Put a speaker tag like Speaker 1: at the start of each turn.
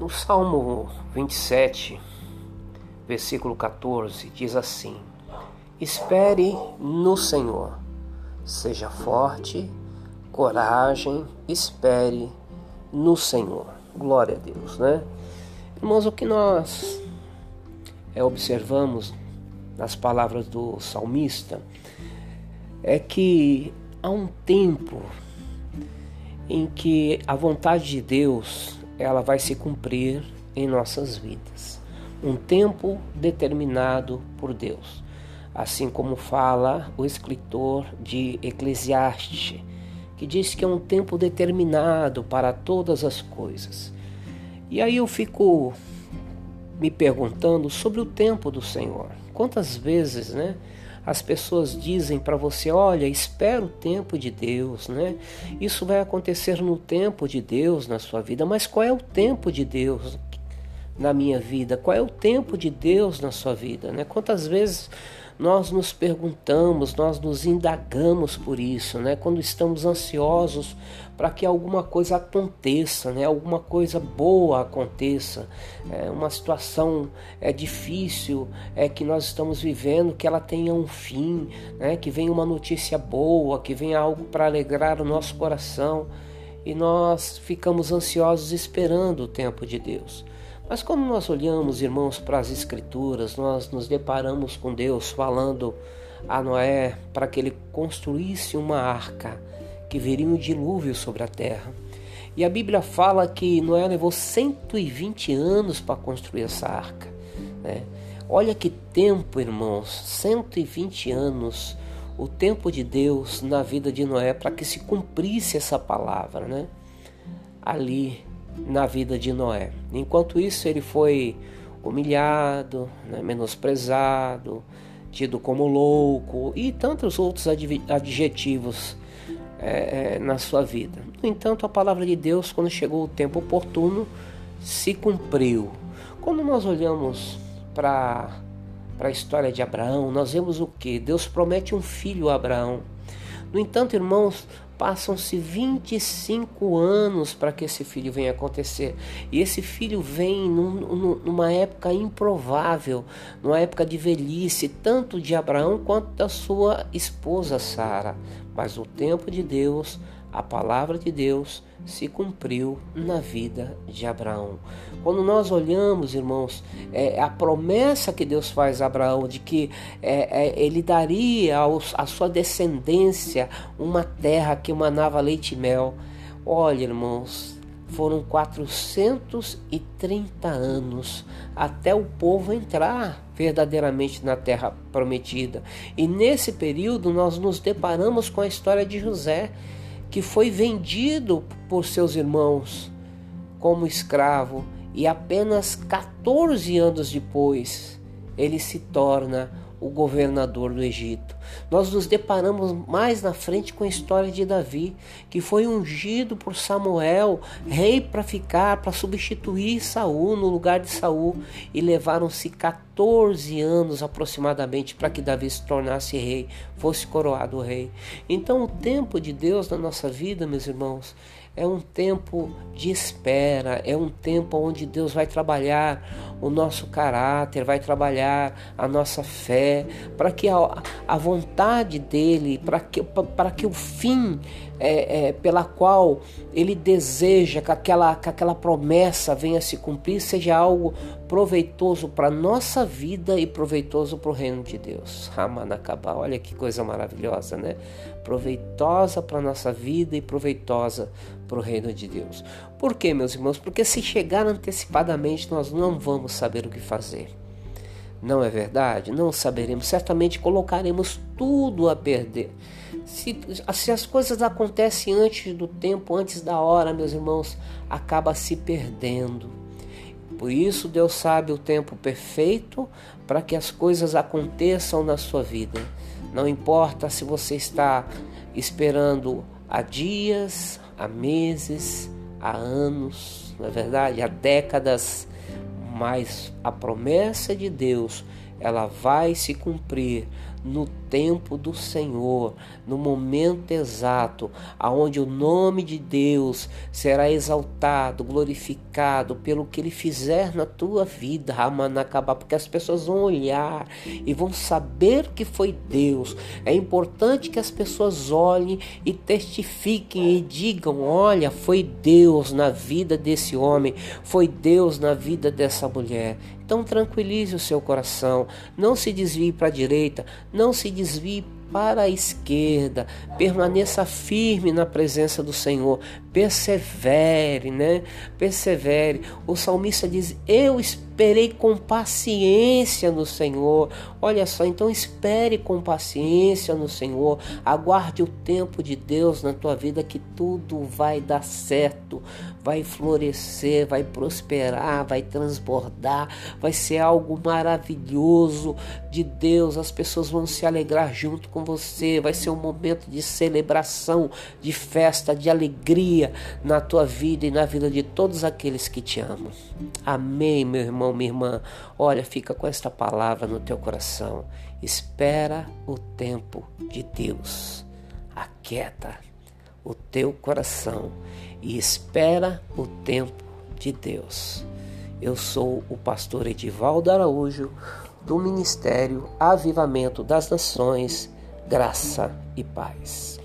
Speaker 1: No Salmo 27, versículo 14, diz assim: Espere no Senhor, seja forte, coragem, espere no Senhor. Glória a Deus, né? Irmãos, o que nós é, observamos nas palavras do salmista é que há um tempo em que a vontade de Deus ela vai se cumprir em nossas vidas. Um tempo determinado por Deus. Assim como fala o escritor de Eclesiastes, que diz que é um tempo determinado para todas as coisas. E aí eu fico me perguntando sobre o tempo do Senhor. Quantas vezes, né? As pessoas dizem para você: olha, espera o tempo de Deus, né? Isso vai acontecer no tempo de Deus na sua vida, mas qual é o tempo de Deus na minha vida? Qual é o tempo de Deus na sua vida, né? Quantas vezes nós nos perguntamos, nós nos indagamos por isso, né? Quando estamos ansiosos para que alguma coisa aconteça, né? Alguma coisa boa aconteça, é uma situação é difícil, é que nós estamos vivendo, que ela tenha um fim, né? Que venha uma notícia boa, que venha algo para alegrar o nosso coração e nós ficamos ansiosos esperando o tempo de Deus. Mas quando nós olhamos, irmãos, para as Escrituras, nós nos deparamos com Deus falando a Noé para que ele construísse uma arca que viria um dilúvio sobre a terra. E a Bíblia fala que Noé levou 120 anos para construir essa arca. Né? Olha que tempo, irmãos, 120 anos, o tempo de Deus na vida de Noé para que se cumprisse essa palavra, né? Ali na vida de Noé. Enquanto isso, ele foi humilhado, né, menosprezado, tido como louco e tantos outros adjetivos é, é, na sua vida. No entanto, a palavra de Deus, quando chegou o tempo oportuno, se cumpriu. Quando nós olhamos para a história de Abraão, nós vemos o que? Deus promete um filho a Abraão. No entanto, irmãos, Passam-se 25 anos para que esse filho venha acontecer. E esse filho vem num, numa época improvável, numa época de velhice, tanto de Abraão quanto da sua esposa Sara. Mas o tempo de Deus a palavra de Deus se cumpriu na vida de Abraão. Quando nós olhamos, irmãos, é, a promessa que Deus faz a Abraão de que é, é, ele daria aos, à sua descendência uma terra que emanava leite e mel. Olha, irmãos, foram 430 anos até o povo entrar verdadeiramente na terra prometida. E nesse período nós nos deparamos com a história de José que foi vendido por seus irmãos como escravo e apenas 14 anos depois ele se torna o governador do Egito. Nós nos deparamos mais na frente com a história de Davi, que foi ungido por Samuel, rei para ficar, para substituir Saul no lugar de Saul, e levaram-se 14 anos aproximadamente para que Davi se tornasse rei, fosse coroado rei. Então, o tempo de Deus na nossa vida, meus irmãos, é um tempo de espera, é um tempo onde Deus vai trabalhar o nosso caráter, vai trabalhar a nossa fé, para que a, a vontade dele, para que, que o fim é, é, pela qual ele deseja que aquela, que aquela promessa venha se cumprir seja algo proveitoso para a nossa vida e proveitoso para o reino de Deus. Ramanacabá, olha que coisa maravilhosa, né? Proveitosa para a nossa vida e proveitosa para o reino de Deus. Por quê, meus irmãos? Porque se chegar antecipadamente, nós não vamos saber o que fazer. Não é verdade? Não saberemos. Certamente colocaremos tudo a perder. Se, se as coisas acontecem antes do tempo, antes da hora, meus irmãos, acaba se perdendo. Por isso, Deus sabe o tempo perfeito para que as coisas aconteçam na sua vida. Não importa se você está esperando há dias, há meses, há anos, não é verdade? Há décadas, mas a promessa de Deus, ela vai se cumprir no tempo do Senhor, no momento exato, aonde o nome de Deus será exaltado, glorificado pelo que ele fizer na tua vida, Ramanacabá, porque as pessoas vão olhar e vão saber que foi Deus. É importante que as pessoas olhem e testifiquem e digam: olha, foi Deus na vida desse homem, foi Deus na vida dessa mulher. Então tranquilize o seu coração, não se desvie para a direita, não se desvie para a esquerda, permaneça firme na presença do Senhor, persevere, né? Persevere. O salmista diz: Eu esperei com paciência no Senhor. Olha só, então espere com paciência no Senhor. Aguarde o tempo de Deus na tua vida que tudo vai dar certo, vai florescer, vai prosperar, vai transbordar, vai ser algo maravilhoso de Deus. As pessoas vão se alegrar junto com você. Vai ser um momento de celebração, de festa, de alegria na tua vida e na vida de todos aqueles que te amam. Amém, meu irmão, minha irmã. Olha, fica com esta palavra no teu coração. Espera o tempo de Deus. Aquieta o teu coração e espera o tempo de Deus. Eu sou o pastor Edivaldo Araújo, do Ministério Avivamento das Nações, Graça e Paz.